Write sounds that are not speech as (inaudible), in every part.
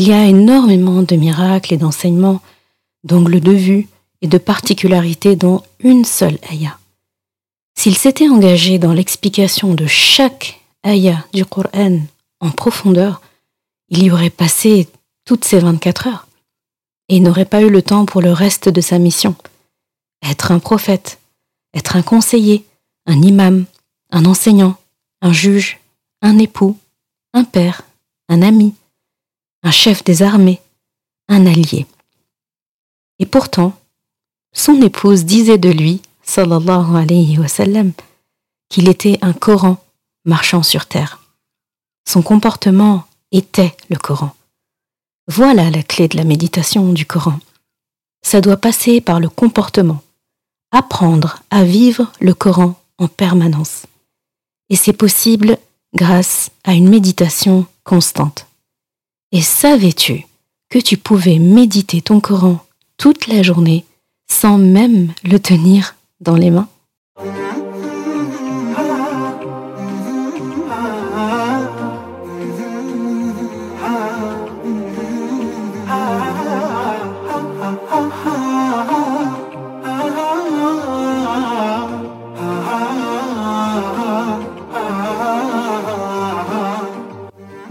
Il y a énormément de miracles et d'enseignements, d'angles de vue et de particularités dans une seule ayah. S'il s'était engagé dans l'explication de chaque ayah du Coran en profondeur, il y aurait passé toutes ces 24 heures et n'aurait pas eu le temps pour le reste de sa mission. Être un prophète, être un conseiller, un imam, un enseignant, un juge, un époux, un père, un ami, un chef des armées, un allié. Et pourtant, son épouse disait de lui, sallallahu alayhi wa sallam, qu'il était un Coran marchant sur terre. Son comportement était le Coran. Voilà la clé de la méditation du Coran. Ça doit passer par le comportement, apprendre à vivre le Coran en permanence. Et c'est possible grâce à une méditation constante. Et savais-tu que tu pouvais méditer ton Coran toute la journée sans même le tenir dans les mains?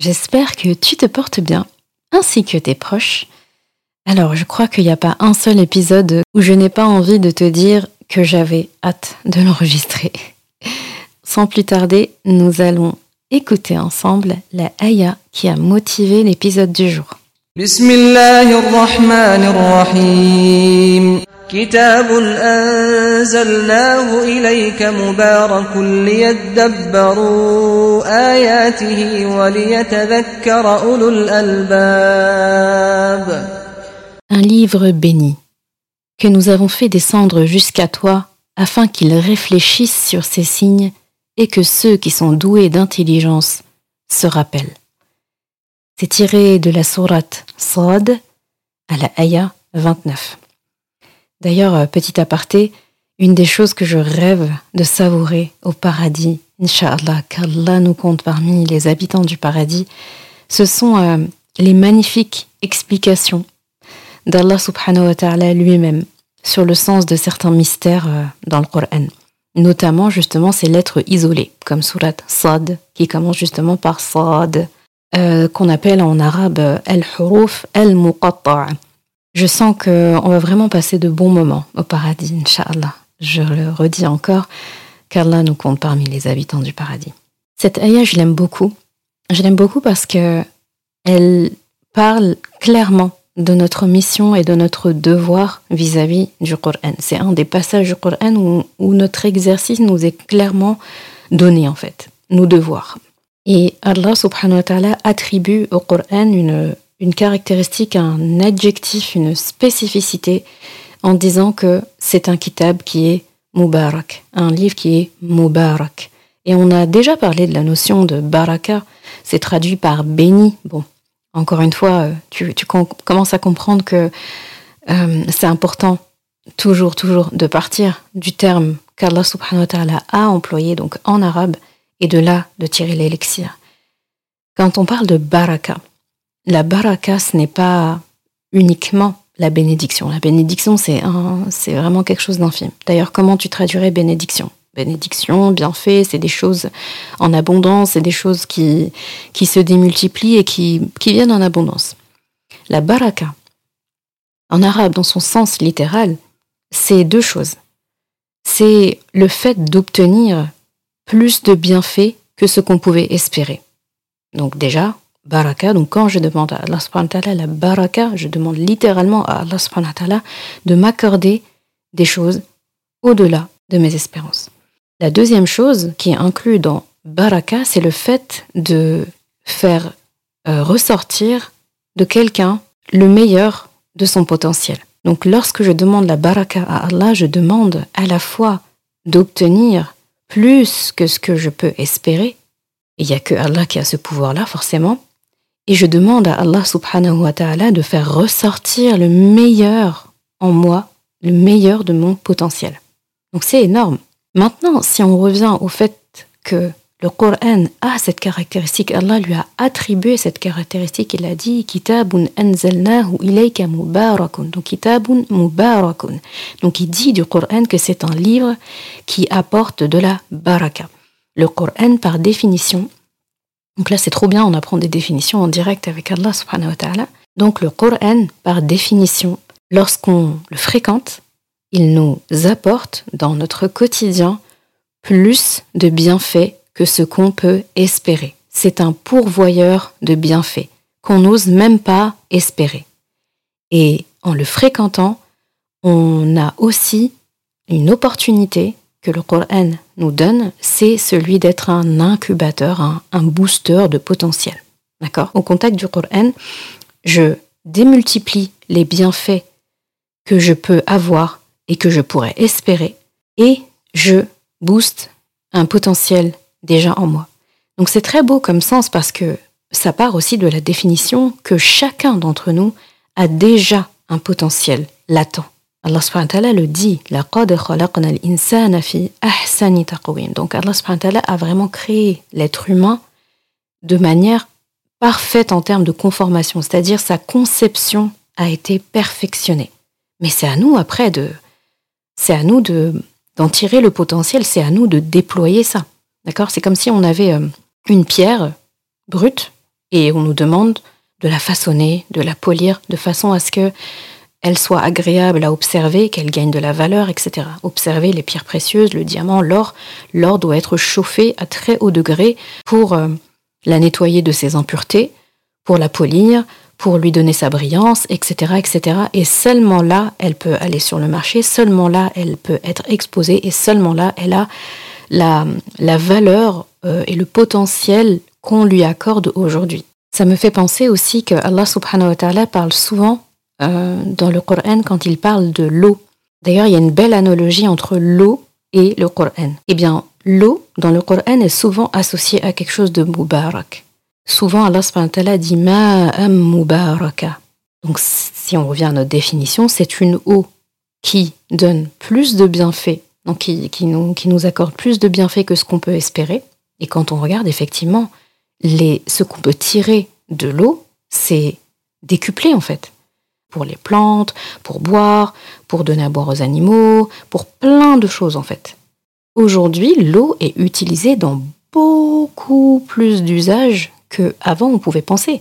J'espère que tu te portes bien, ainsi que tes proches. Alors, je crois qu'il n'y a pas un seul épisode où je n'ai pas envie de te dire que j'avais hâte de l'enregistrer. Sans plus tarder, nous allons écouter ensemble la ayah qui a motivé l'épisode du jour. كتاب أنزلناه إليك مبارك ليدبروا آياته وليتذكر أولو الألباب Un livre béni que nous avons fait descendre jusqu'à toi afin qu'ils réfléchissent sur ces signes et que ceux qui sont doués d'intelligence se rappellent. C'est tiré de la sourate Sad à la Aya 29. D'ailleurs, euh, petit aparté, une des choses que je rêve de savourer au paradis, Inch'Allah, qu'Allah nous compte parmi les habitants du paradis, ce sont euh, les magnifiques explications d'Allah subhanahu wa ta'ala lui-même sur le sens de certains mystères euh, dans le Coran. Notamment justement ces lettres isolées, comme surat Sad, qui commence justement par Sad, qu'on appelle en arabe al-huruf al-muqatta' Je sens qu'on va vraiment passer de bons moments au paradis, Inch'Allah. Je le redis encore, qu'Allah nous compte parmi les habitants du paradis. Cette ayah, je l'aime beaucoup. Je l'aime beaucoup parce que elle parle clairement de notre mission et de notre devoir vis-à-vis du Coran. C'est un des passages du Coran où, où, notre exercice nous est clairement donné en fait, nos devoirs. Et Allah subhanahu wa ta'ala attribue au Coran une, une caractéristique, un adjectif, une spécificité en disant que c'est un kitab qui est Mubarak, un livre qui est Mubarak. Et on a déjà parlé de la notion de baraka, c'est traduit par béni. Bon, encore une fois, euh, tu, commences à comprendre que euh, c'est important toujours, toujours de partir du terme qu'Allah subhanahu wa ta'ala a employé, donc en arabe, et de là de tirer l'élixir. Quand on parle de baraka, la baraka, ce n'est pas uniquement la bénédiction. La bénédiction, c'est vraiment quelque chose d'infime. D'ailleurs, comment tu traduirais bénédiction? Bénédiction, bienfait, c'est des choses en abondance, c'est des choses qui, qui se démultiplient et qui, qui viennent en abondance. La baraka, en arabe, dans son sens littéral, c'est deux choses. C'est le fait d'obtenir plus de bienfaits que ce qu'on pouvait espérer. Donc déjà, baraka, donc quand je demande à Allah subhanahu wa ta'ala la baraka, je demande littéralement à Allah subhanahu wa ta'ala de m'accorder des choses au-delà de mes espérances. La deuxième chose qui est inclue dans baraka, c'est le fait de faire euh, ressortir de quelqu'un le meilleur de son potentiel. Donc lorsque je demande la baraka à Allah, je demande à la fois d'obtenir plus que ce que je peux espérer. Il n'y a que Allah qui a ce pouvoir-là, forcément. Et je demande à Allah subhanahu wa ta'ala de faire ressortir le meilleur en moi, le meilleur de mon potentiel. Donc c'est énorme. Maintenant, si on revient au fait que le Coran a cette caractéristique, Allah lui a attribué cette caractéristique, il a dit Kitabun anzalnahu ilayka mubarakun. Donc Kitabun mubarakun. Donc il dit du Coran que c'est un livre qui apporte de la baraka. Le Coran par définition, donc là c'est trop bien, on apprend des définitions en direct avec Allah subhanahu wa ta'ala. Donc le Coran par définition, lorsqu'on le fréquente, il nous apporte dans notre quotidien plus de bienfaits que ce qu'on peut espérer. C'est un pourvoyeur de bienfaits qu'on n'ose même pas espérer. Et en le fréquentant, on a aussi une opportunité que le Coran donne, c'est celui d'être un incubateur, un, un, booster de potentiel. D'accord? Au contact du Coran, je démultiplie les bienfaits que je peux avoir et que je pourrais espérer, et je booste un potentiel déjà en moi. Donc c'est très beau comme sens parce que ça part aussi de la définition que chacun d'entre nous a déjà un potentiel latent. Allah subhanahu wa ta'ala le dit, Donc Allah subhanahu wa ta'ala a vraiment créé l'être humain de manière parfaite en termes de conformation, c'est-à-dire sa conception a été perfectionnée. Mais c'est à nous après de c'est à nous de d'en tirer le potentiel, c'est à nous de déployer ça. D'accord? C'est comme si on avait euh, une pierre brute et on nous demande de la façonner, de la polir de façon à ce que elle soit agréable à observer, qu'elle gagne de la valeur, etc. Observer les pierres précieuses, le diamant, l'or. L'or doit être chauffé à très haut degré pour euh, la nettoyer de ses impuretés, pour la polir, pour lui donner sa brillance, etc., etc. Et seulement là, elle peut aller sur le marché, seulement là, elle peut être exposée, et seulement là, elle a la, valeur euh, et le potentiel qu'on lui accorde aujourd'hui. Ça me fait penser aussi que Allah subhanahu wa ta'ala parle souvent euh, dans le Coran quand il parle de l'eau. D'ailleurs, il y a une belle analogie entre l'eau et le Coran. Eh bien, l'eau dans le Coran est souvent associée à quelque chose de mubarak. Souvent, Allah subhanahu dit ma'am mubaraka. Donc, si on revient à notre définition, c'est une eau qui donne plus de bienfaits donc qui, nous, accorde plus de bienfaits que ce qu'on peut espérer. Et quand on regarde effectivement ce qu'on peut tirer de l'eau, c'est décuplé en fait. Pour les plantes, pour boire, pour donner à boire aux animaux, pour plein de choses en fait. Aujourd'hui, l'eau est utilisée dans beaucoup plus d'usages qu'avant on pouvait penser.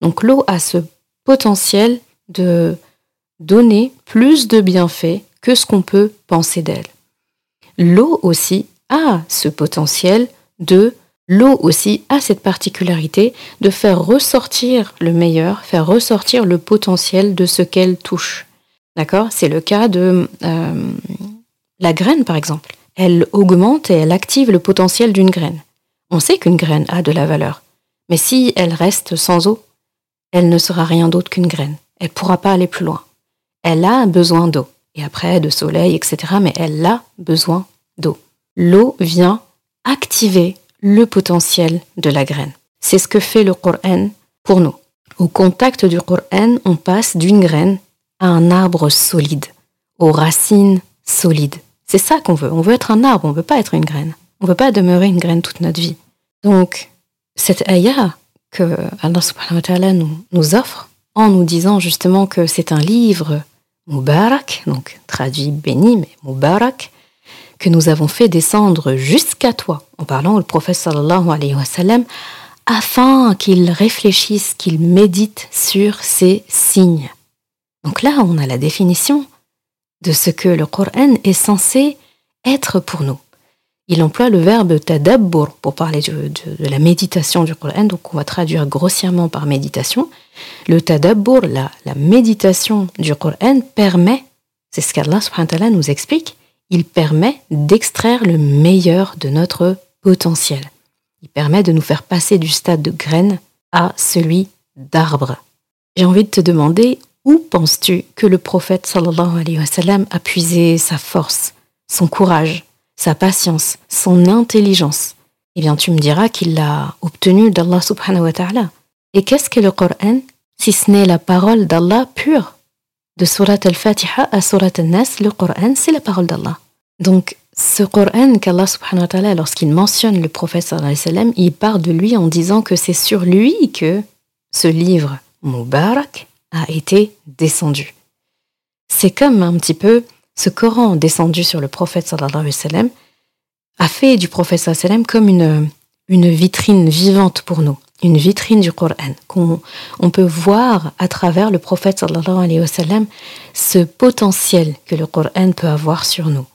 Donc l'eau a ce potentiel de donner plus de bienfaits que ce qu'on peut penser d'elle l'eau aussi a ce potentiel de L'eau aussi a cette particularité de faire ressortir le meilleur, faire ressortir le potentiel de ce qu'elle touche. D'accord? C'est le cas de euh, la graine, par exemple. Elle augmente et elle active le potentiel d'une graine. On sait qu'une graine a de la valeur, mais si elle reste sans eau, elle ne sera rien d'autre qu'une graine. Elle ne pourra pas aller plus loin. Elle a besoin d'eau et après de soleil, etc. Mais elle a besoin d'eau. L'eau vient activer le potentiel de la graine. C'est ce que fait le Coran pour nous. Au contact du Coran, on passe d'une graine à un arbre solide, aux racines solides. C'est ça qu'on veut. On veut être un arbre, on ne veut pas être une graine. On ne veut pas demeurer une graine toute notre vie. Donc, cette ayah que Allah subhanahu wa ta'ala nous, nous offre, en nous disant justement que c'est un livre Mubarak, donc traduit béni, mais Mubarak, que nous avons fait descendre jusqu'à toi, en parlant au prophète sallallahu alayhi wa sallam, afin qu'il réfléchisse, qu'il médite sur ces signes. Donc là, on a la définition de ce que le Coran est censé être pour nous. Il emploie le verbe tadabbur pour parler de, la méditation du Coran, donc on va traduire grossièrement par méditation. Le tadabbur, la, la méditation du Coran, permet, c'est ce qu'Allah nous explique, il permet d'extraire le meilleur de notre potentiel. Il permet de nous faire passer du stade de graine à celui d'arbre. J'ai envie de te demander où penses-tu que le prophète sallallahu alayhi wa sallam a puisé sa force, son courage, sa patience, son intelligence? Eh bien, tu me diras qu'il l'a obtenu d'Allah subhanahu wa ta'ala. Et qu'est-ce que le Coran si ce n'est la parole d'Allah pure? De Surat al-Fatiha à Surat al-Nas, le Coran, c'est la parole d'Allah. Donc, ce Coran qu'Allah subhanahu wa ta'ala, lorsqu'il mentionne le prophète il part de lui en disant que c'est sur lui que ce livre Mubarak a été descendu. C'est comme un petit peu ce Coran descendu sur le prophète sallallahu alayhi wa sallam a fait du prophète sallallahu comme une, une vitrine vivante pour nous, une vitrine du Coran, qu'on on peut voir à travers le prophète sallallahu alayhi wa ce potentiel que le Coran peut avoir sur nous.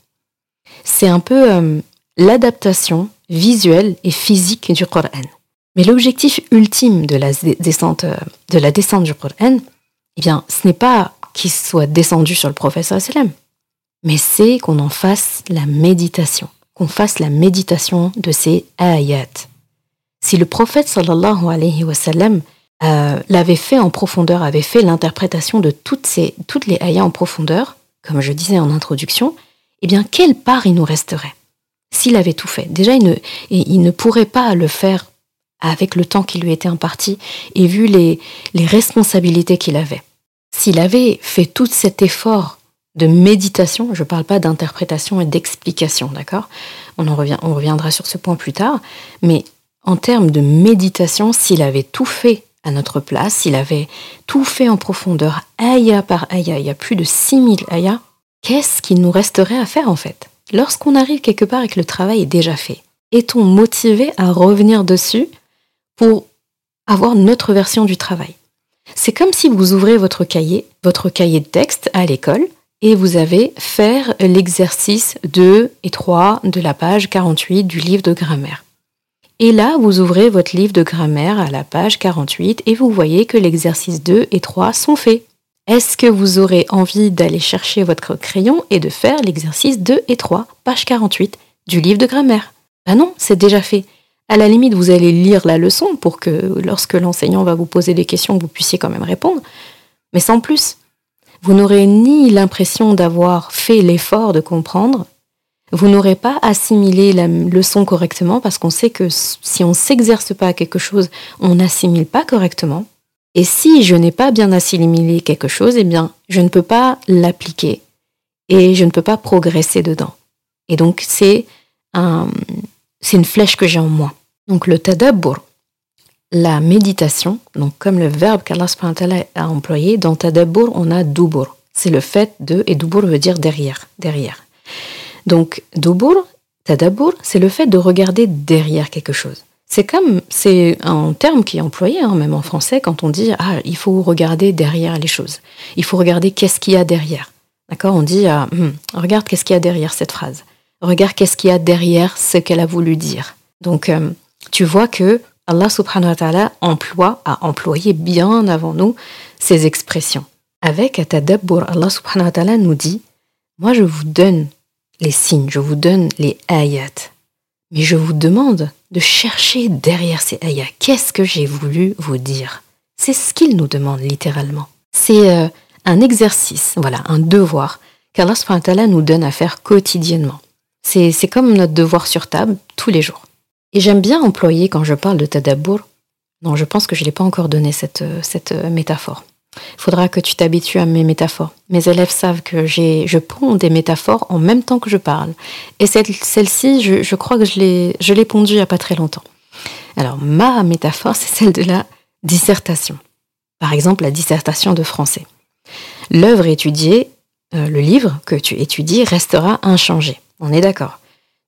C'est un peu euh, l'adaptation visuelle et physique du Coran. Mais l'objectif ultime de la descente, euh, de la descente du Coran, eh bien, ce n'est pas qu'il soit descendu sur le prophète sallam, mais c'est qu'on en fasse la méditation, qu'on fasse la méditation de ces ayats. Si le prophète sallallahu alayhi wa sallam euh, l'avait fait en profondeur, avait fait l'interprétation de toutes, ces, toutes les ayats en profondeur, comme je disais en introduction, eh bien, quelle part il nous resterait s'il avait tout fait? Déjà, il ne, il ne pourrait pas le faire avec le temps qui lui était imparti et vu les, les responsabilités qu'il avait. S'il avait fait tout cet effort de méditation, je ne parle pas d'interprétation et d'explication, d'accord? On, en revient, on reviendra sur ce point plus tard, mais en termes de méditation, s'il avait tout fait à notre place, s'il avait tout fait en profondeur, aya par aya, il y a plus de 6000 ayas, qu'est-ce qu'il nous resterait à faire en fait? Lorsqu'on arrive quelque part et que le travail est déjà fait, est-on motivé à revenir dessus pour avoir notre version du travail? C'est comme si vous ouvrez votre cahier, votre cahier de texte à l'école, et vous avez faire l'exercice 2 et 3 de la page 48 du livre de grammaire. Et là, vous ouvrez votre livre de grammaire à la page 48 et vous voyez que l'exercice 2 et 3 sont faits. Est-ce que vous aurez envie d'aller chercher votre crayon et de faire l'exercice 2 et 3, page 48 du livre de grammaire? Ben non, c'est déjà fait. À la limite, vous allez lire la leçon pour que lorsque l'enseignant va vous poser des questions, vous puissiez quand même répondre. Mais sans plus, vous n'aurez ni l'impression d'avoir fait l'effort de comprendre, vous n'aurez pas assimilé la leçon correctement parce qu'on sait que si on s'exerce pas à quelque chose, on n'assimile pas correctement. Et si je n'ai pas bien assimilé quelque chose, eh bien, je ne peux pas l'appliquer et je ne peux pas progresser dedans. Et donc, c'est c'est une flèche que j'ai en moi. Donc le tadabbur, la méditation, donc comme le verbe qu'Allah a employé, dans tadabbur, on a dubur. C'est le fait de, et dubur veut dire derrière, derrière. Donc dubur, tadabbur, c'est le fait de regarder derrière quelque chose. C'est comme, c'est un terme qui est employé, hein, même en français, quand on dit, ah, il faut regarder derrière les choses. Il faut regarder qu'est-ce qu'il y a derrière. D'accord? On dit, ah, hmm, regarde qu'est-ce qu'il y a derrière cette phrase. Regarde qu'est-ce qu'il y a derrière ce qu'elle a voulu dire. Donc, euh, tu vois que Allah subhanahu wa ta'ala emploie, a employé bien avant nous ces expressions. Avec Atadabbur, Allah subhanahu wa ta'ala nous dit Moi, je vous donne les signes, je vous donne les ayats. Mais je vous demande de chercher derrière ces ayats. Qu'est-ce que j'ai voulu vous dire? C'est ce qu'il nous demande littéralement. C'est euh, un exercice, voilà, un devoir qu'Allah nous donne à faire quotidiennement. C'est comme notre devoir sur table tous les jours. Et j'aime bien employer quand je parle de tadabour, non, je pense que je ne l'ai pas encore donné cette, cette métaphore. Il faudra que tu t'habitues à mes métaphores. Mes élèves savent que je ponds des métaphores en même temps que je parle. Et celle-ci, je, je, crois que je l'ai pondue il n'y a pas très longtemps. Alors, ma métaphore, c'est celle de la dissertation. Par exemple, la dissertation de français. L'œuvre étudiée, euh, le livre que tu étudies, restera inchangé. On est d'accord.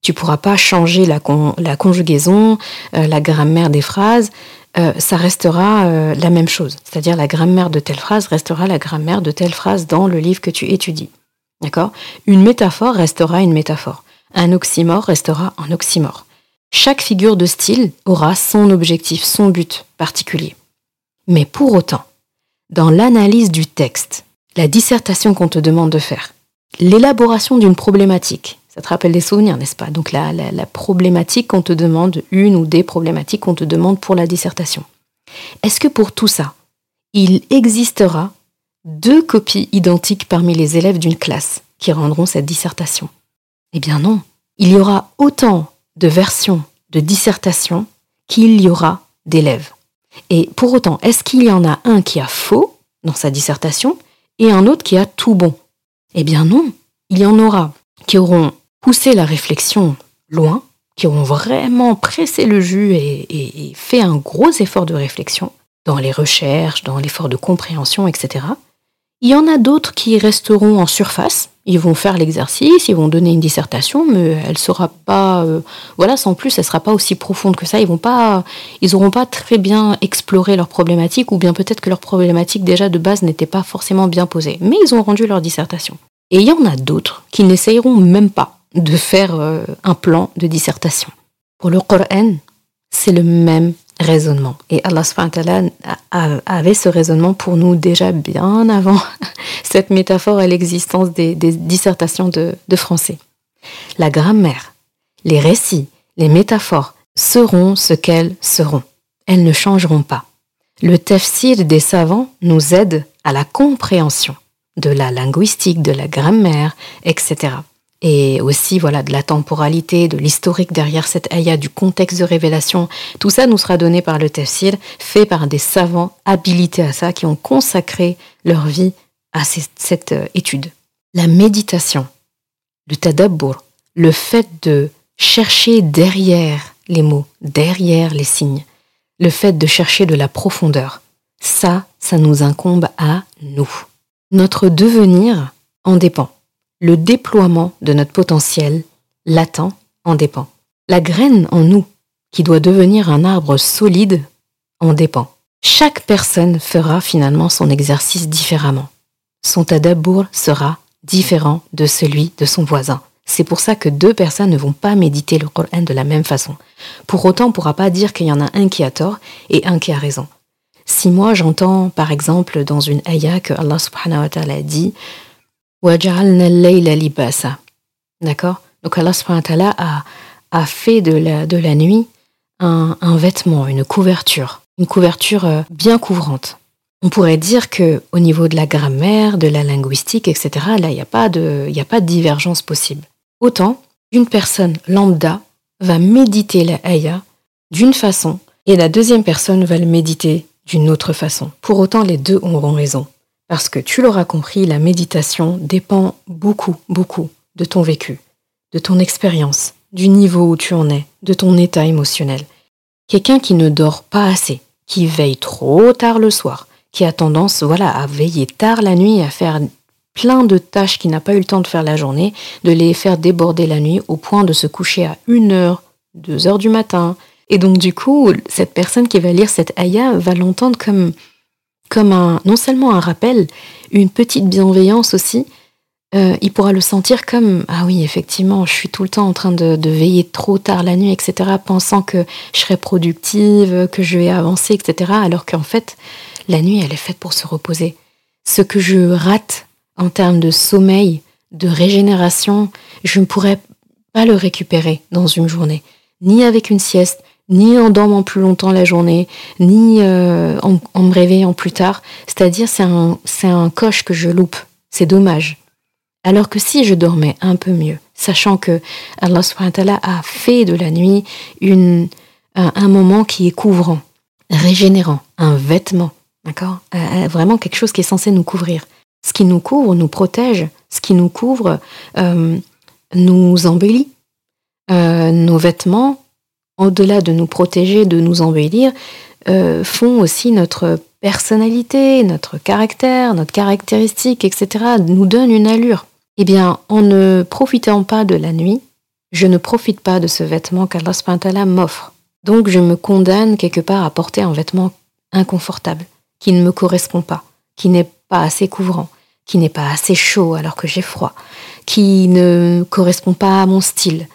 Tu pourras pas changer la, la conjugaison, euh, la grammaire des phrases. Euh, ça restera euh, la même chose. C'est-à-dire la grammaire de telle phrase restera la grammaire de telle phrase dans le livre que tu étudies. D'accord? Une métaphore restera une métaphore. Un oxymore restera un oxymore. Chaque figure de style aura son objectif, son but particulier. Mais pour autant, dans l'analyse du texte, la dissertation qu'on te demande de faire, l'élaboration d'une problématique, ça te rappelle des souvenirs, n'est-ce pas? Donc la, la problématique qu'on te demande, une ou des problématiques qu'on te demande pour la dissertation. Est-ce que pour tout ça, il existera deux copies identiques parmi les élèves d'une classe qui rendront cette dissertation? Eh bien non. Il y aura autant de versions de dissertation qu'il y aura d'élèves. Et pour autant, est-ce qu'il y en a un qui a faux dans sa dissertation et un autre qui a tout bon? Eh bien non. Il y en aura qui auront poussé la réflexion loin, qui auront vraiment pressé le jus et, fait un gros effort de réflexion dans les recherches, dans l'effort de compréhension, etc. Il y en a d'autres qui resteront en surface. Ils vont faire l'exercice, ils vont donner une dissertation, mais elle sera pas, euh, voilà, sans plus, elle sera pas aussi profonde que ça. Ils vont pas, ils auront pas très bien exploré leurs problématiques, ou bien peut-être que leurs problématiques déjà de base n'étaient pas forcément bien posées. Mais ils ont rendu leur dissertation. Et il y en a d'autres qui n'essayeront même pas de faire euh, un plan de dissertation. Pour le Coran, c'est le même raisonnement. Et Allah avait ce raisonnement pour nous déjà bien avant (laughs) cette métaphore et l'existence des, dissertations de, de français. La grammaire, les récits, les métaphores seront ce qu'elles seront. Elles ne changeront pas. Le tafsir des savants nous aide à la compréhension de la linguistique, de la grammaire, etc et aussi voilà de la temporalité, de l'historique derrière cette ayah, du contexte de révélation. Tout ça nous sera donné par le tafsir, fait par des savants habilités à ça, qui ont consacré leur vie à cette euh, étude. La méditation, le tadabbur, le fait de chercher derrière les mots, derrière les signes, le fait de chercher de la profondeur, ça, ça nous incombe à nous. Notre devenir en dépend le déploiement de notre potentiel latent en dépend. La graine en nous, qui doit devenir un arbre solide, en dépend. Chaque personne fera finalement son exercice différemment. Son tadabour sera différent de celui de son voisin. C'est pour ça que deux personnes ne vont pas méditer le Coran de la même façon. Pour autant, on ne pourra pas dire qu'il y en a un qui a tort et un qui a raison. Si moi j'entends par exemple dans une ayah que Allah subhanahu wa ta'ala dit D'accord? Donc Allah a, a fait de la, de la nuit un, un, vêtement, une couverture, une couverture euh, bien couvrante. On pourrait dire que au niveau de la grammaire, de la linguistique, etc., là, il n'y a, pas de, a pas de divergence possible. Autant, une personne lambda va méditer la ayah d'une façon et la deuxième personne va le méditer d'une autre façon. Pour autant, les deux auront raison. Parce que tu l'auras compris, la méditation dépend beaucoup, beaucoup de ton vécu, de ton expérience, du niveau où tu en es, de ton état émotionnel. Quelqu'un qui ne dort pas assez, qui veille trop tard le soir, qui a tendance voilà, à veiller tard la nuit, à faire plein de tâches qu'il n'a pas eu le temps de faire la journée, de les faire déborder la nuit au point de se coucher à 1 heure, 2 heures du matin. Et donc du coup, cette personne qui va lire cette ayah va l'entendre comme comme un, non seulement un rappel, une petite bienveillance aussi. Euh, il pourra le sentir comme ah oui effectivement je suis tout le temps en train de, veiller trop tard la nuit etc pensant que je serai productive que je vais avancer etc alors qu'en fait la nuit elle est faite pour se reposer ce que je rate en termes de sommeil de régénération je ne pourrais pas le récupérer dans une journée ni avec une sieste ni en dormant plus longtemps la journée, ni euh, en, me réveillant plus tard. C'est-à-dire, c'est un, c'est un coche que je loupe. C'est dommage. Alors que si je dormais un peu mieux, sachant que Allah a fait de la nuit une, un, moment qui est couvrant, régénérant, un vêtement, d'accord euh, euh, Vraiment quelque chose qui est censé nous couvrir. Ce qui nous couvre nous protège, ce qui nous couvre nous embellit. nos vêtements au-delà de nous protéger, de nous embellir, euh, font aussi notre personnalité, notre caractère, notre caractéristique, etc., nous donnent une allure. Eh bien, en ne profitant pas de la nuit, je ne profite pas de ce vêtement qu'Allah m'offre. Donc je me condamne quelque part à porter un vêtement inconfortable, qui ne me correspond pas, qui n'est pas assez couvrant, qui n'est pas assez chaud alors que j'ai froid, qui ne correspond pas à mon style,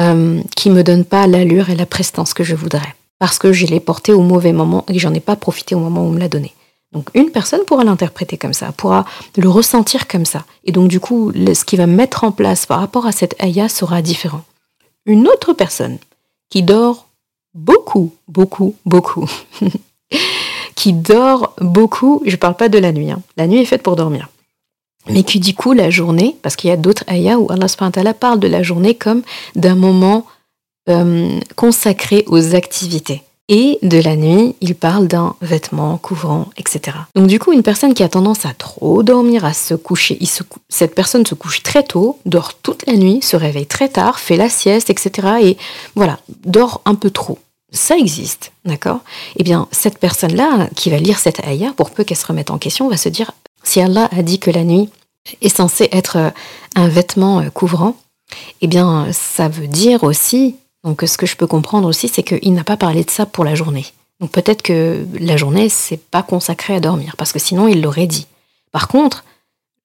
euh, qui me donne pas l'allure et la prestance que je voudrais, parce que je l'ai porté au mauvais moment et que j'en ai pas profité au moment où on me l'a donné. Donc une personne pourra l'interpréter comme ça, pourra le ressentir comme ça. Et donc du coup, ce qui va mettre en place par rapport à cette ayah sera différent. Une autre personne qui dort beaucoup, beaucoup, beaucoup, (laughs) qui dort beaucoup, je ne parle pas de la nuit, hein. la nuit est faite pour dormir, mais qui du coup la journée, parce qu'il y a d'autres ayahs où Allah parle de la journée comme d'un moment euh, consacré aux activités. Et de la nuit, il parle d'un vêtement couvrant, etc. Donc du coup, une personne qui a tendance à trop dormir, à se coucher, cette personne se couche très tôt, dort toute la nuit, se réveille très tard, fait la sieste, etc. Et voilà, dort un peu trop. Ça existe, d'accord? Eh bien, cette personne-là, qui va lire cette ayah, pour peu qu'elle se remette en question, va se dire, si Allah a dit que la nuit est censée être un vêtement couvrant, eh bien, ça veut dire aussi donc ce que je peux comprendre aussi, c'est qu'il n'a pas parlé de ça pour la journée. Donc peut-être que la journée, c'est pas consacré à dormir, parce que sinon il l'aurait dit. Par contre,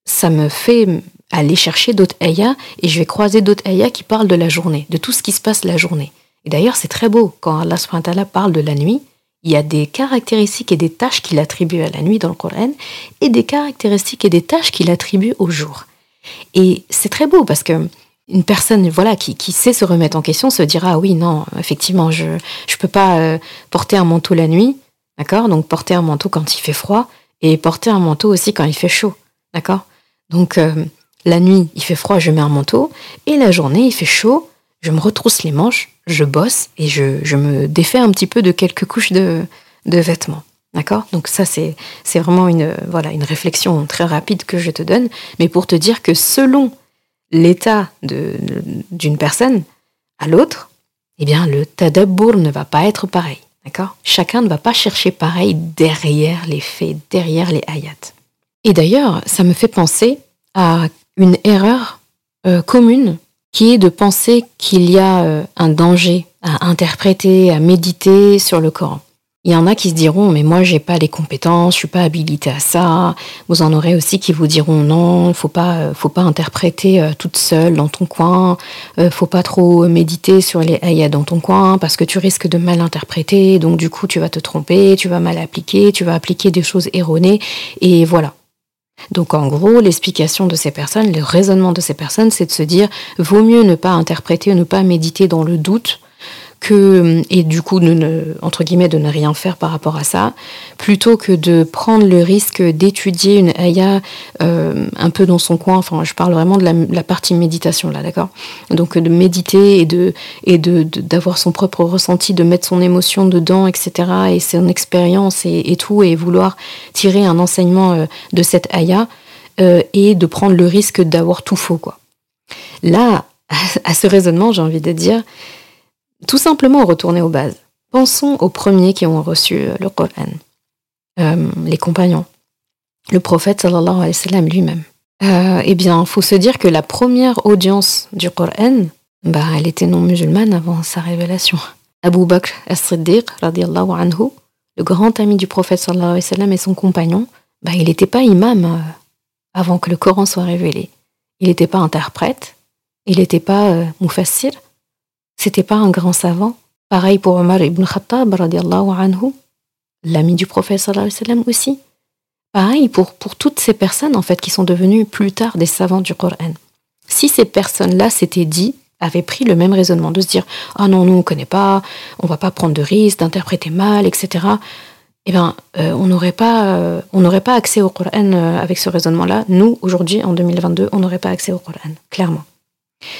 ça me fait aller chercher d'autres ayahs, et je vais croiser d'autres ayahs qui parlent de la journée, de tout ce qui se passe la journée. Et d'ailleurs, c'est très beau, quand Allah parle de la nuit, il y a des caractéristiques et des tâches qu'il attribue à la nuit dans le Coran, et des caractéristiques et des tâches qu'il attribue au jour. Et c'est très beau parce que une personne voilà qui, sait se remettre en question se dira ah oui non effectivement je je peux pas euh, porter un manteau la nuit d'accord? Donc porter un manteau quand il fait froid et porter un manteau aussi quand il fait chaud d'accord? Donc euh, la nuit il fait froid je mets un manteau et la journée il fait chaud je me retrousse les manches je bosse et je, je me défais un petit peu de quelques couches de, de vêtements D'accord? Donc ça, c'est, c'est vraiment une, voilà, une réflexion très rapide que je te donne, mais pour te dire que selon l'état d'une personne à l'autre, eh bien, le tadabbur ne va pas être pareil. D'accord? Chacun ne va pas chercher pareil derrière les faits, derrière les ayats. Et d'ailleurs, ça me fait penser à une erreur euh, commune qui est de penser qu'il y a euh, un danger à interpréter, à méditer sur le Coran. Il y en a qui se diront mais moi j'ai pas les compétences, je suis pas habilité à ça. Vous en aurez aussi qui vous diront non, faut pas euh, faut pas interpréter euh, toute seule dans ton coin, faut pas trop méditer sur les ayats dans ton coin parce que tu risques de mal interpréter, donc du coup tu vas te tromper, tu vas mal appliquer, tu vas appliquer des choses erronées et voilà. Donc en gros, l'explication de ces personnes, le raisonnement de ces personnes, c'est de se dire vaut mieux ne pas interpréter, ne pas méditer dans le doute et du coup de ne, entre guillemets de ne rien faire par rapport à ça, plutôt que de prendre le risque d'étudier une ayah euh, un peu dans son coin. Enfin, je parle vraiment de la, partie méditation là, d'accord? Donc de méditer et de et de d'avoir son propre ressenti, de mettre son émotion dedans, etc. Et son expérience et, tout, et vouloir tirer un enseignement euh, de cette ayah euh, et de prendre le risque d'avoir tout faux, quoi. Là, (laughs) à ce raisonnement, j'ai envie de dire, tout simplement retourner aux bases. Pensons aux premiers qui ont reçu euh, le Coran, euh, les compagnons, le prophète sallallahu alayhi wa sallam lui-même. Euh, eh bien, il faut se dire que la première audience du Coran, bah, elle était non musulmane avant sa révélation. Abu Bakr as-Siddiq, anhu, le grand ami du prophète sallallahu alayhi wa sallam et son compagnon, bah, il n'était pas imam avant que le Coran soit révélé. Il n'était pas interprète, il n'était pas mufassir, c'était pas un grand savant. Pareil pour Omar ibn Khattab, anhu, l'ami du prophète sallallahu alayhi sallam aussi. Pareil pour, pour toutes ces personnes en fait qui sont devenues plus tard des savants du Coran. Si ces personnes-là s'étaient dit, avaient pris le même raisonnement de se dire ah non nous on connaît pas, on va pas prendre de risques, d'interpréter mal, etc. Eh bien, euh, on n'aurait pas, euh, n'aurait pas accès au Coran euh, avec ce raisonnement-là. Nous, aujourd'hui, en 2022, on n'aurait pas accès au Coran, clairement.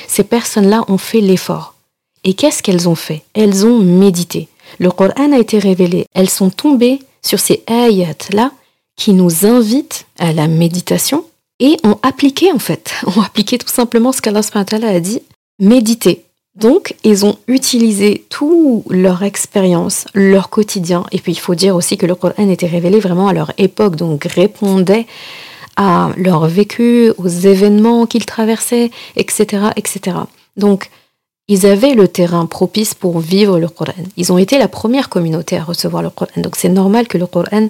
Ces personnes-là ont fait l'effort. Et qu'est-ce qu'elles ont fait? Elles ont médité. Le Coran a été révélé. Elles sont tombées sur ces ayats-là qui nous invitent à la méditation et ont appliqué en fait, (laughs) ont appliqué tout simplement ce qu'Allah a dit, méditer. Donc, ils ont utilisé toute leur expérience, leur quotidien. Et puis, il faut dire aussi que le Coran était révélé vraiment à leur époque, donc répondait à leur vécu, aux événements qu'ils traversaient, etc., etc. Donc, ils avaient le terrain propice pour vivre le Coran. Ils ont été la première communauté à recevoir le Coran. Donc c'est normal que le Coran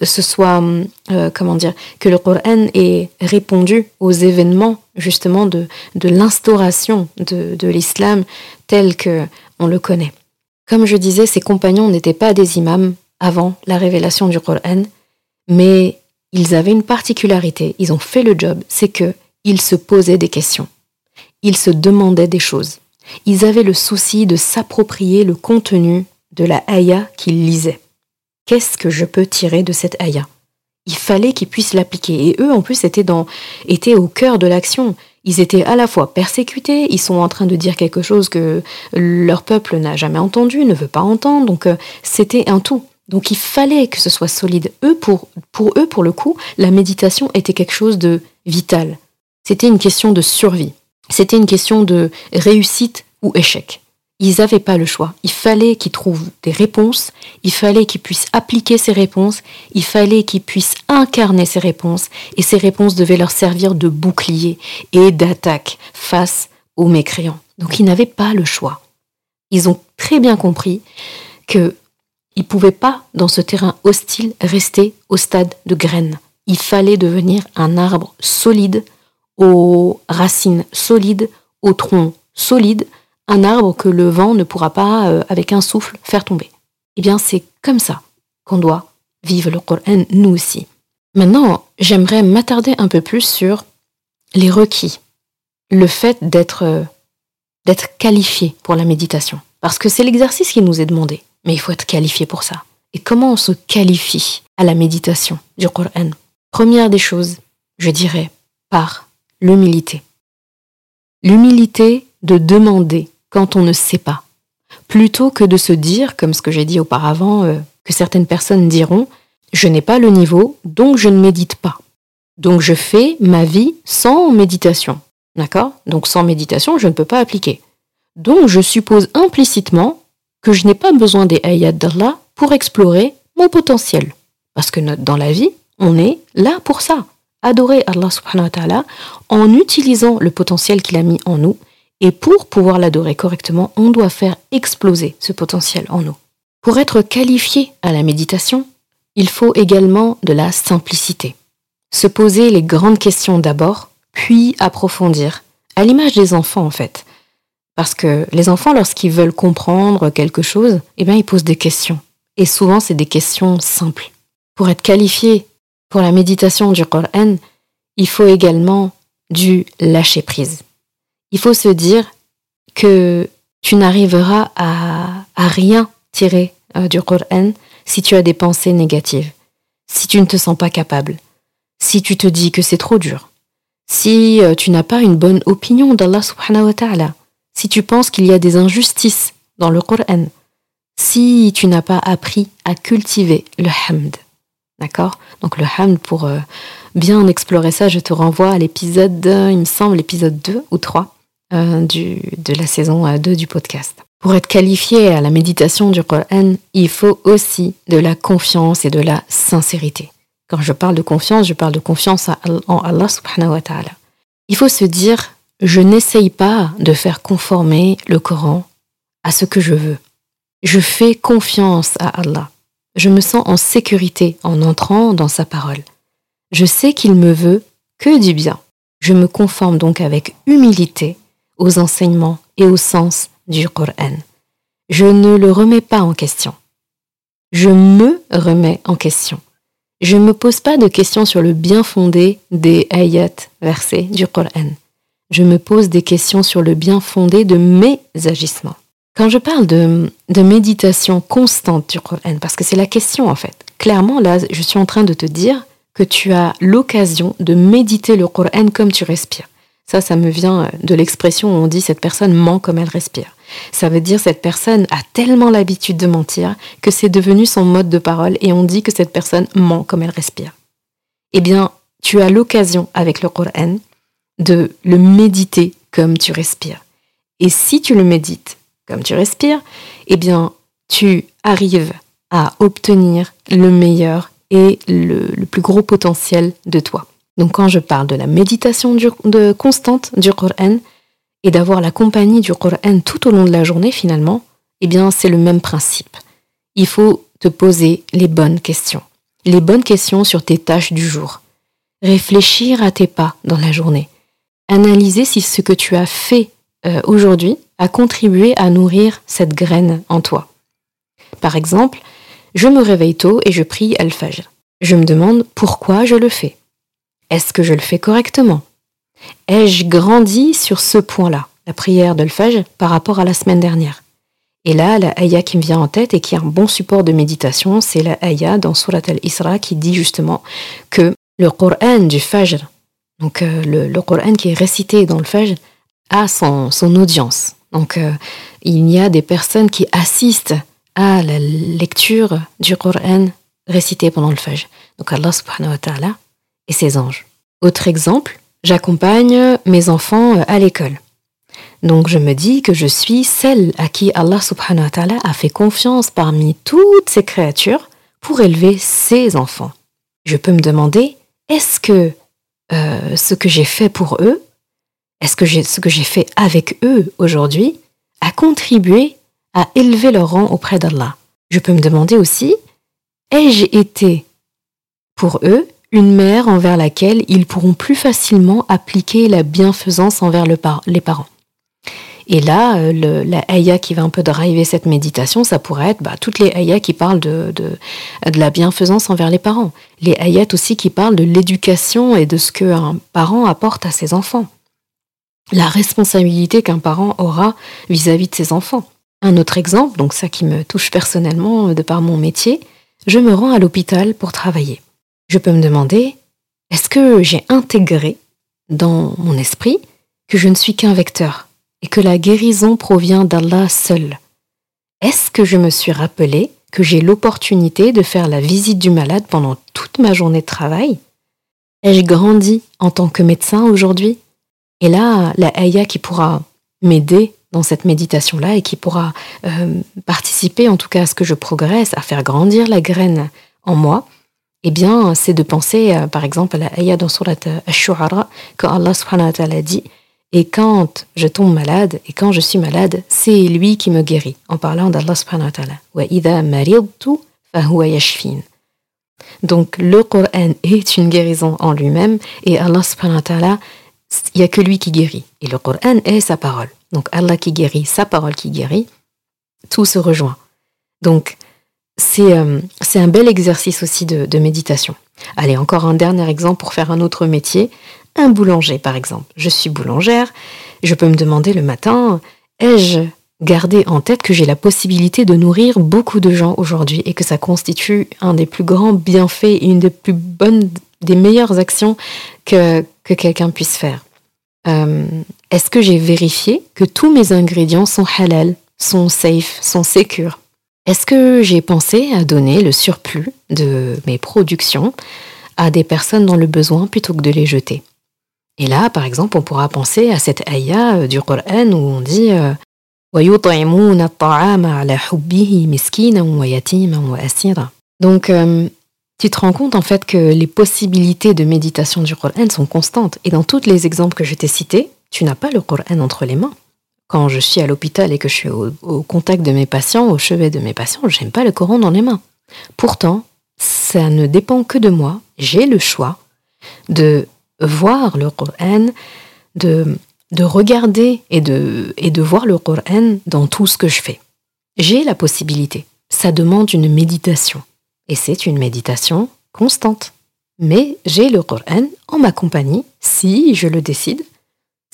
ce soit, euh, comment dire, que le Coran ait répondu aux événements justement de, l'instauration de, de l'islam tel que on le connaît. Comme je disais, ses compagnons n'étaient pas des imams avant la révélation du Coran, mais ils avaient une particularité, ils ont fait le job, c'est que ils se posaient des questions. Ils se demandaient des choses. Ils avaient le souci de s'approprier le contenu de la ayah qu'ils lisaient. Qu'est-ce que je peux tirer de cette ayah Il fallait qu'ils puissent l'appliquer. Et eux, en plus, étaient, dans, étaient au cœur de l'action. Ils étaient à la fois persécutés, ils sont en train de dire quelque chose que leur peuple n'a jamais entendu, ne veut pas entendre. Donc, euh, c'était un tout. Donc, il fallait que ce soit solide. Eux, pour, pour eux, pour le coup, la méditation était quelque chose de vital. C'était une question de survie. C'était une question de réussite ou échec. Ils n'avaient pas le choix. Il fallait qu'ils trouvent des réponses, il fallait qu'ils puissent appliquer ces réponses, il fallait qu'ils puissent incarner ces réponses, et ces réponses devaient leur servir de bouclier et d'attaque face aux mécréants. Donc ils n'avaient pas le choix. Ils ont très bien compris qu'ils ne pouvaient pas, dans ce terrain hostile, rester au stade de graines. Il fallait devenir un arbre solide aux racines solides, au tronc solide, un arbre que le vent ne pourra pas, euh, avec un souffle, faire tomber. Eh bien, c'est comme ça qu'on doit vivre le Coran, nous aussi. Maintenant, j'aimerais m'attarder un peu plus sur les requis, le fait d'être euh, d'être qualifié pour la méditation. Parce que c'est l'exercice qui nous est demandé, mais il faut être qualifié pour ça. Et comment on se qualifie à la méditation du Coran? Première des choses, je dirais, par l'humilité. L'humilité de demander quand on ne sait pas, plutôt que de se dire, comme ce que j'ai dit auparavant, euh, que certaines personnes diront, je n'ai pas le niveau, donc je ne médite pas. Donc je fais ma vie sans méditation. D'accord? Donc sans méditation, je ne peux pas appliquer. Donc je suppose implicitement que je n'ai pas besoin des ayats d'Allah pour explorer mon potentiel. Parce que dans la vie, on est là pour ça adorer Allah en utilisant le potentiel qu'il a mis en nous. Et pour pouvoir l'adorer correctement, on doit faire exploser ce potentiel en nous. Pour être qualifié à la méditation, il faut également de la simplicité. Se poser les grandes questions d'abord, puis approfondir, à l'image des enfants en fait. Parce que les enfants, lorsqu'ils veulent comprendre quelque chose, eh bien, ils posent des questions. Et souvent, c'est des questions simples. Pour être qualifié pour la méditation du Coran, il faut également du lâcher prise. Il faut se dire que tu n'arriveras à, rien tirer euh, du Coran si tu as des pensées négatives, si tu ne te sens pas capable, si tu te dis que c'est trop dur, si euh, tu n'as pas une bonne opinion d'Allah subhanahu wa si tu penses qu'il y a des injustices dans le Coran, si tu n'as pas appris à cultiver le hamd. D'accord? Donc le hamd, pour euh, bien explorer ça, je te renvoie à l'épisode, il me semble, l'épisode 2 ou 3 euh, du, de la saison 2 euh, du podcast. Pour être qualifié à la méditation du Coran, il faut aussi de la confiance et de la sincérité. Quand je parle de confiance, je parle de confiance en Allah subhanahu wa ta'ala. Il faut se dire, je n'essaye pas de faire conformer le Coran à ce que je veux. Je fais confiance à Allah. Je me sens en sécurité en entrant dans sa parole. Je sais qu'il me veut que du bien. Je me conforme donc avec humilité aux enseignements et au sens du Coran. Je ne le remets pas en question. Je me remets en question. Je ne me pose pas de questions sur le bien fondé des ayats versés du Coran. Je me pose des questions sur le bien fondé de mes agissements. Quand je parle de, méditation constante du Coran, parce que c'est la question en fait, clairement là, je suis en train de te dire que tu as l'occasion de méditer le Coran comme tu respires. Ça, ça me vient de l'expression où on dit cette personne ment comme elle respire. Ça veut dire cette personne a tellement l'habitude de mentir que c'est devenu son mode de parole et on dit que cette personne ment comme elle respire. Eh bien, tu as l'occasion avec le Coran de le méditer comme tu respires. Et si tu le médites tu respires, eh bien, tu arrives à obtenir le meilleur et le, plus gros potentiel de toi. Donc quand je parle de la méditation de constante du Coran, et d'avoir la compagnie du Coran tout au long de la journée finalement, eh bien c'est le même principe. Il faut te poser les bonnes questions. Les bonnes questions sur tes tâches du jour. Réfléchir à tes pas dans la journée. Analyser si ce que tu as fait euh, aujourd'hui a contribué à nourrir cette graine en toi. Par exemple, je me réveille tôt et je prie Al-Fajr. Je me demande pourquoi je le fais. Est-ce que je le fais correctement? Ai-je grandi sur ce point-là, la prière d'Al-Fajr, par rapport à la semaine dernière Et là, la ayah qui me vient en tête et qui est un bon support de méditation, c'est la ayah dans Surat al-Isra qui dit justement que le Coran du Fajr, donc euh, le, Coran qui est récité dans le Fajr, a son, audience. Donc euh, il y a des personnes qui assistent à la lecture du Coran récité pendant le Fajr. Donc Allah subhanahu et ses anges. Autre exemple, j'accompagne mes enfants à l'école. Donc je me dis que je suis celle à qui Allah subhanahu wa ta'ala a fait confiance parmi toutes ces créatures pour élever ses enfants. Je peux me demander, est-ce que euh, ce que j'ai fait pour eux, est-ce que ce que j'ai fait avec eux aujourd'hui a contribué à élever leur rang auprès d'Allah? Je peux me demander aussi, ai-je été pour eux une mère envers laquelle ils pourront plus facilement appliquer la bienfaisance envers les parents? Et là, euh, la ayah qui va un peu driver cette méditation, ça pourrait être bah, toutes les ayahs qui parlent de, de, la bienfaisance envers les parents. Les ayats aussi qui parlent de l'éducation et de ce qu'un parent apporte à ses enfants. La responsabilité qu'un parent aura vis-à-vis de ses enfants. Un autre exemple, donc ça qui me touche personnellement de par mon métier, je me rends à l'hôpital pour travailler. Je peux me demander, est-ce que j'ai intégré dans mon esprit que je ne suis qu'un vecteur et que la guérison provient d'Allah seul? Est-ce que je me suis rappelé que j'ai l'opportunité de faire la visite du malade pendant toute ma journée de travail? Ai-je grandi en tant que médecin aujourd'hui? Et là, la Aya qui pourra m'aider dans cette méditation-là et qui pourra euh, participer en tout cas à ce que je progresse, à faire grandir la graine en moi, eh bien, c'est de penser, euh, par exemple, à la Aya dans Surat Ash-Shu'ara, quand Allah subhanahu wa ta'ala dit et quand je tombe malade, et quand je suis malade, c'est lui qui me guérit, en parlant d'Allah subhanahu wa ta'ala. Donc le Coran est une guérison en lui-même, et Allah subhanahu wa ta'ala, il n'y a que lui qui guérit. Et le Coran est sa parole. Donc Allah qui guérit, sa parole qui guérit, tout se rejoint. Donc c'est euh, un bel exercice aussi de, de méditation. Allez, encore un dernier exemple pour faire un autre métier un boulanger, par exemple. Je suis boulangère, je peux me demander le matin, ai-je gardé en tête que j'ai la possibilité de nourrir beaucoup de gens aujourd'hui et que ça constitue un des plus grands bienfaits et une des plus bonnes, des meilleures actions que, que quelqu'un puisse faire. Euh, est-ce que j'ai vérifié que tous mes ingrédients sont halal, sont safe, sont sécures? Est-ce que j'ai pensé à donner le surplus de mes productions à des personnes dans le besoin plutôt que de les jeter? Et là, par exemple, on pourra penser à cette ayah euh, du Coran où on dit euh, donc, tu te rends compte en fait que les possibilités de méditation du Coran sont constantes. Et dans tous les exemples que je t'ai cités, tu n'as pas le Coran entre les mains. Quand je suis à l'hôpital et que je suis au, contact de mes patients, au chevet de mes patients, j'aime pas le Coran dans les mains. Pourtant, ça ne dépend que de moi. J'ai le choix de voir le Coran, de, de regarder et de, et de voir le Coran dans tout ce que je fais. J'ai la possibilité. Ça demande une méditation. Et c'est une méditation constante. Mais j'ai le Coran en ma compagnie, si je le décide,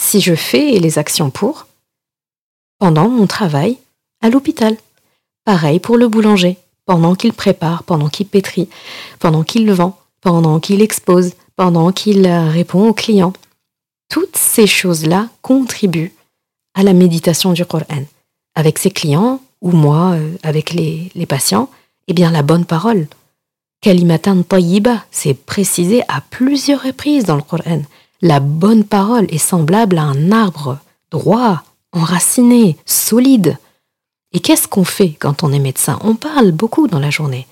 si je fais les actions pour, pendant mon travail à l'hôpital. Pareil pour le boulanger, pendant qu'il prépare, pendant qu'il pétrit, pendant qu'il vend, pendant qu'il expose, pendant qu'il répond aux clients. Toutes ces choses-là contribuent à la méditation du Coran. Avec ses clients, ou moi, euh, avec les, patients, eh bien la bonne parole. Kalimatan tayyiba, c'est précisé à plusieurs reprises dans le Coran. La bonne parole est semblable à un arbre droit, enraciné, solide. Et qu'est-ce qu'on fait quand on est médecin? On parle beaucoup dans la journée.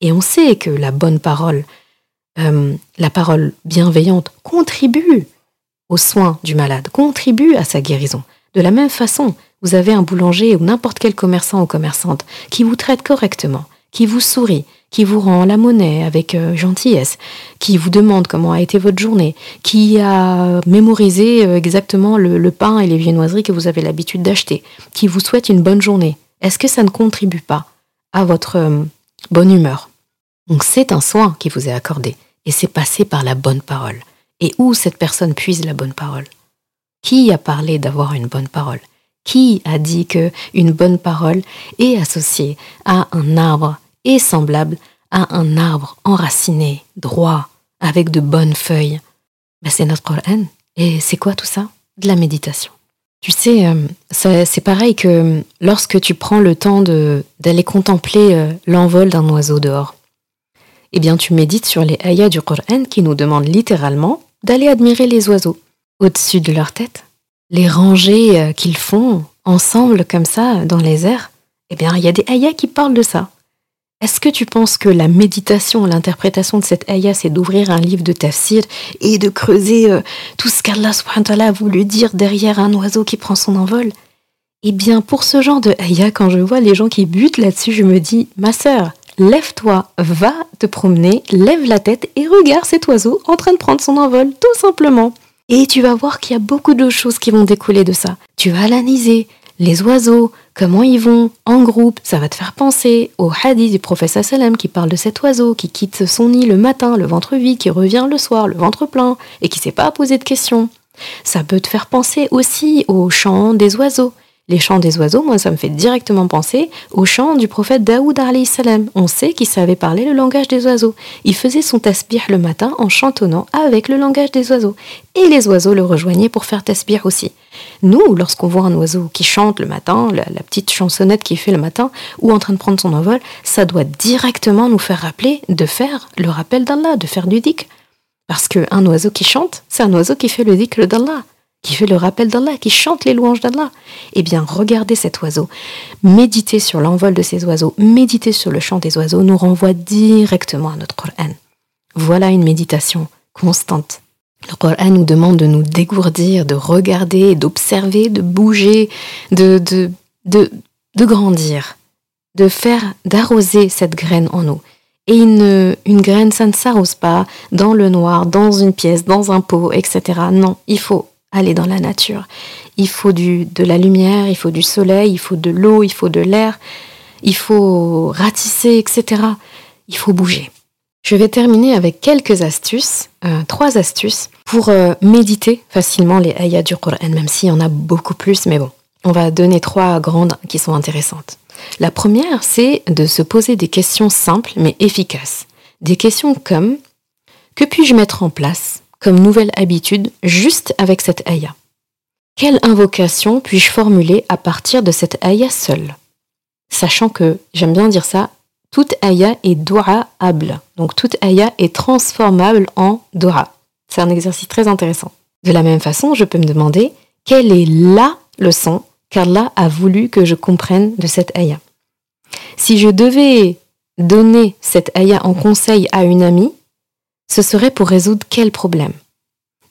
Et on sait que la bonne parole, euh, la parole bienveillante contribue aux soins du malade, contribue à sa guérison. De la même façon, vous avez un boulanger ou n'importe quel commerçant ou commerçante qui vous traite correctement, qui vous sourit, qui vous rend la monnaie avec euh, gentillesse, qui vous demande comment a été votre journée, qui a mémorisé euh, exactement le, pain et les viennoiseries que vous avez l'habitude d'acheter, qui vous souhaite une bonne journée. Est-ce que ça ne contribue pas à votre euh, bonne humeur? Donc c'est un soin qui vous est accordé et c'est passé par la bonne parole. Et où cette personne puise la bonne parole? Qui a parlé d'avoir une bonne parole? Qui a dit que une bonne parole est associée à un arbre et semblable à un arbre enraciné, droit, avec de bonnes feuilles? Ben, C'est notre Coran. Et c'est quoi tout ça? De la méditation. Tu sais, euh, c'est pareil que lorsque tu prends le temps d'aller contempler euh, l'envol d'un oiseau dehors. Eh bien, tu médites sur les ayats du Coran qui nous demandent littéralement d'aller admirer les oiseaux au-dessus de leur tête. Les rangées euh, qu'ils font ensemble comme ça dans les airs, eh bien, il y a des ayats qui parlent de ça. Est-ce que tu penses que la méditation, l'interprétation de cette ayah, c'est d'ouvrir un livre de tafsir et de creuser euh, tout ce qu'Allah a voulu dire derrière un oiseau qui prend son envol? Eh bien, pour ce genre de ayah, quand je vois les gens qui butent là-dessus, je me dis, ma sœur, lève-toi, va te promener, lève la tête et regarde cet oiseau en train de prendre son envol, tout simplement. Et tu vas voir qu'il y a beaucoup de choses qui vont découler de ça. Tu vas analyser les oiseaux, comment ils vont en groupe, ça va te faire penser au hadith du prophète sallam qui parle de cet oiseau qui quitte son nid le matin, le ventre vide, qui revient le soir, le ventre plein, et qui ne sait pas poser de questions. Ça peut te faire penser aussi au chant des oiseaux. Les chants des oiseaux, moi, ça me fait directement penser au chant du prophète Daoud salam. On sait qu'il savait parler le langage des oiseaux. Il faisait son tasbih le matin en chantonnant avec le langage des oiseaux. Et les oiseaux le rejoignaient pour faire tasbih aussi. Nous, lorsqu'on voit un oiseau qui chante le matin, la, petite chansonnette qu'il fait le matin, ou en train de prendre son envol, ça doit directement nous faire rappeler de faire le rappel d'Allah, de faire du dik. Parce qu'un oiseau qui chante, c'est un oiseau qui fait le dik d'Allah qui fait le rappel d'Allah, qui chante les louanges d'Allah. Eh bien, regardez cet oiseau, méditer sur l'envol de ces oiseaux, méditer sur le chant des oiseaux nous renvoie directement à notre Coran. Voilà une méditation constante. Le Coran nous demande de nous dégourdir, de regarder, d'observer, de bouger, de, de, de, de grandir, de faire, d'arroser cette graine en nous. Et une, une graine, ça ne s'arrose pas dans le noir, dans une pièce, dans un pot, etc. Non, il faut aller dans la nature. Il faut du, de la lumière, il faut du soleil, il faut de l'eau, il faut de l'air, il faut ratisser, etc. Il faut bouger. Je vais terminer avec quelques astuces, euh, trois astuces pour euh, méditer facilement les ayats du Coran, même s'il y en a beaucoup plus, mais bon, on va donner trois grandes qui sont intéressantes. La première, c'est de se poser des questions simples mais efficaces. Des questions comme que puis-je mettre en place? Nouvelle habitude juste avec cette ayah Quelle invocation puis-je formuler à partir de cette ayah seule? Sachant que, j'aime bien dire ça, toute ayah est du'a'able. Donc toute ayah est transformable en dua. C'est un exercice très intéressant. De la même façon, je peux me demander quelle est la leçon qu'Allah a voulu que je comprenne de cette ayah? Si je devais donner cette ayah en conseil à une amie, ce serait pour résoudre quel problème?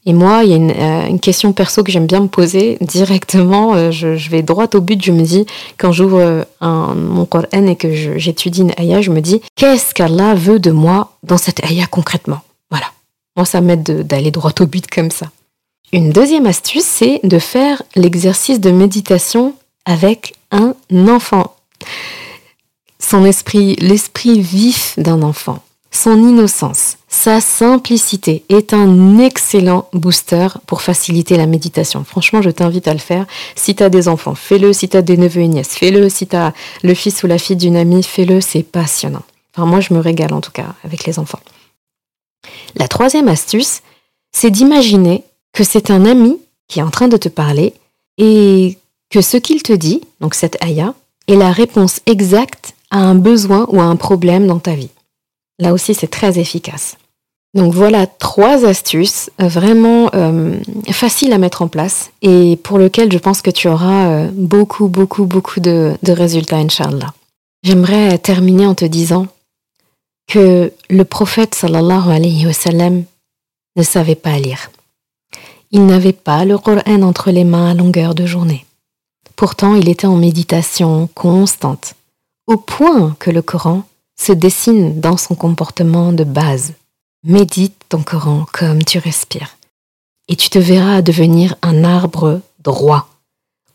Et moi, il y a euh, une, question perso que j'aime bien me poser directement. Euh, je, vais droit au but. Je me dis, quand j'ouvre euh, mon Coran et que j'étudie une ayah, je me dis, qu'est-ce qu'Allah veut de moi dans cette ayah concrètement? Voilà. Moi, ça m'aide d'aller droit au but comme ça. Une deuxième astuce, c'est de faire l'exercice de méditation avec un enfant. Son esprit, l'esprit vif d'un enfant, son innocence, sa simplicité est un excellent booster pour faciliter la méditation. Franchement, je t'invite à le faire. Si tu as des enfants, fais-le. Si tu as des neveux et nièces, fais-le. Si tu as le fils ou la fille d'une amie, fais-le. C'est passionnant. Enfin, moi, je me régale en tout cas avec les enfants. La troisième astuce, c'est d'imaginer que c'est un ami qui est en train de te parler et que ce qu'il te dit, donc cette ayah, est la réponse exacte à un besoin ou à un problème dans ta vie. Là aussi, c'est très efficace. Donc voilà trois astuces vraiment euh, faciles à mettre en place et pour lesquelles je pense que tu auras euh, beaucoup, beaucoup, beaucoup de, résultats, Inch'Allah. J'aimerais terminer en te disant que le prophète ne savait pas lire. Il n'avait pas le Coran entre les mains à longueur de journée. Pourtant, il était en méditation constante, au point que le Coran se dessine dans son comportement de base. Médite ton Coran comme tu respires, et tu te verras devenir un arbre droit,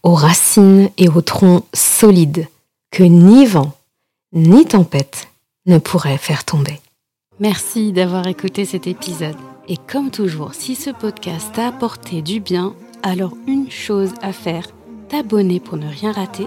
aux racines et au tronc solide, que ni vent, ni tempête ne pourraient faire tomber. Merci d'avoir écouté cet épisode. Et comme toujours, si ce podcast t'a apporté du bien, alors une chose à faire, t'abonner pour ne rien rater.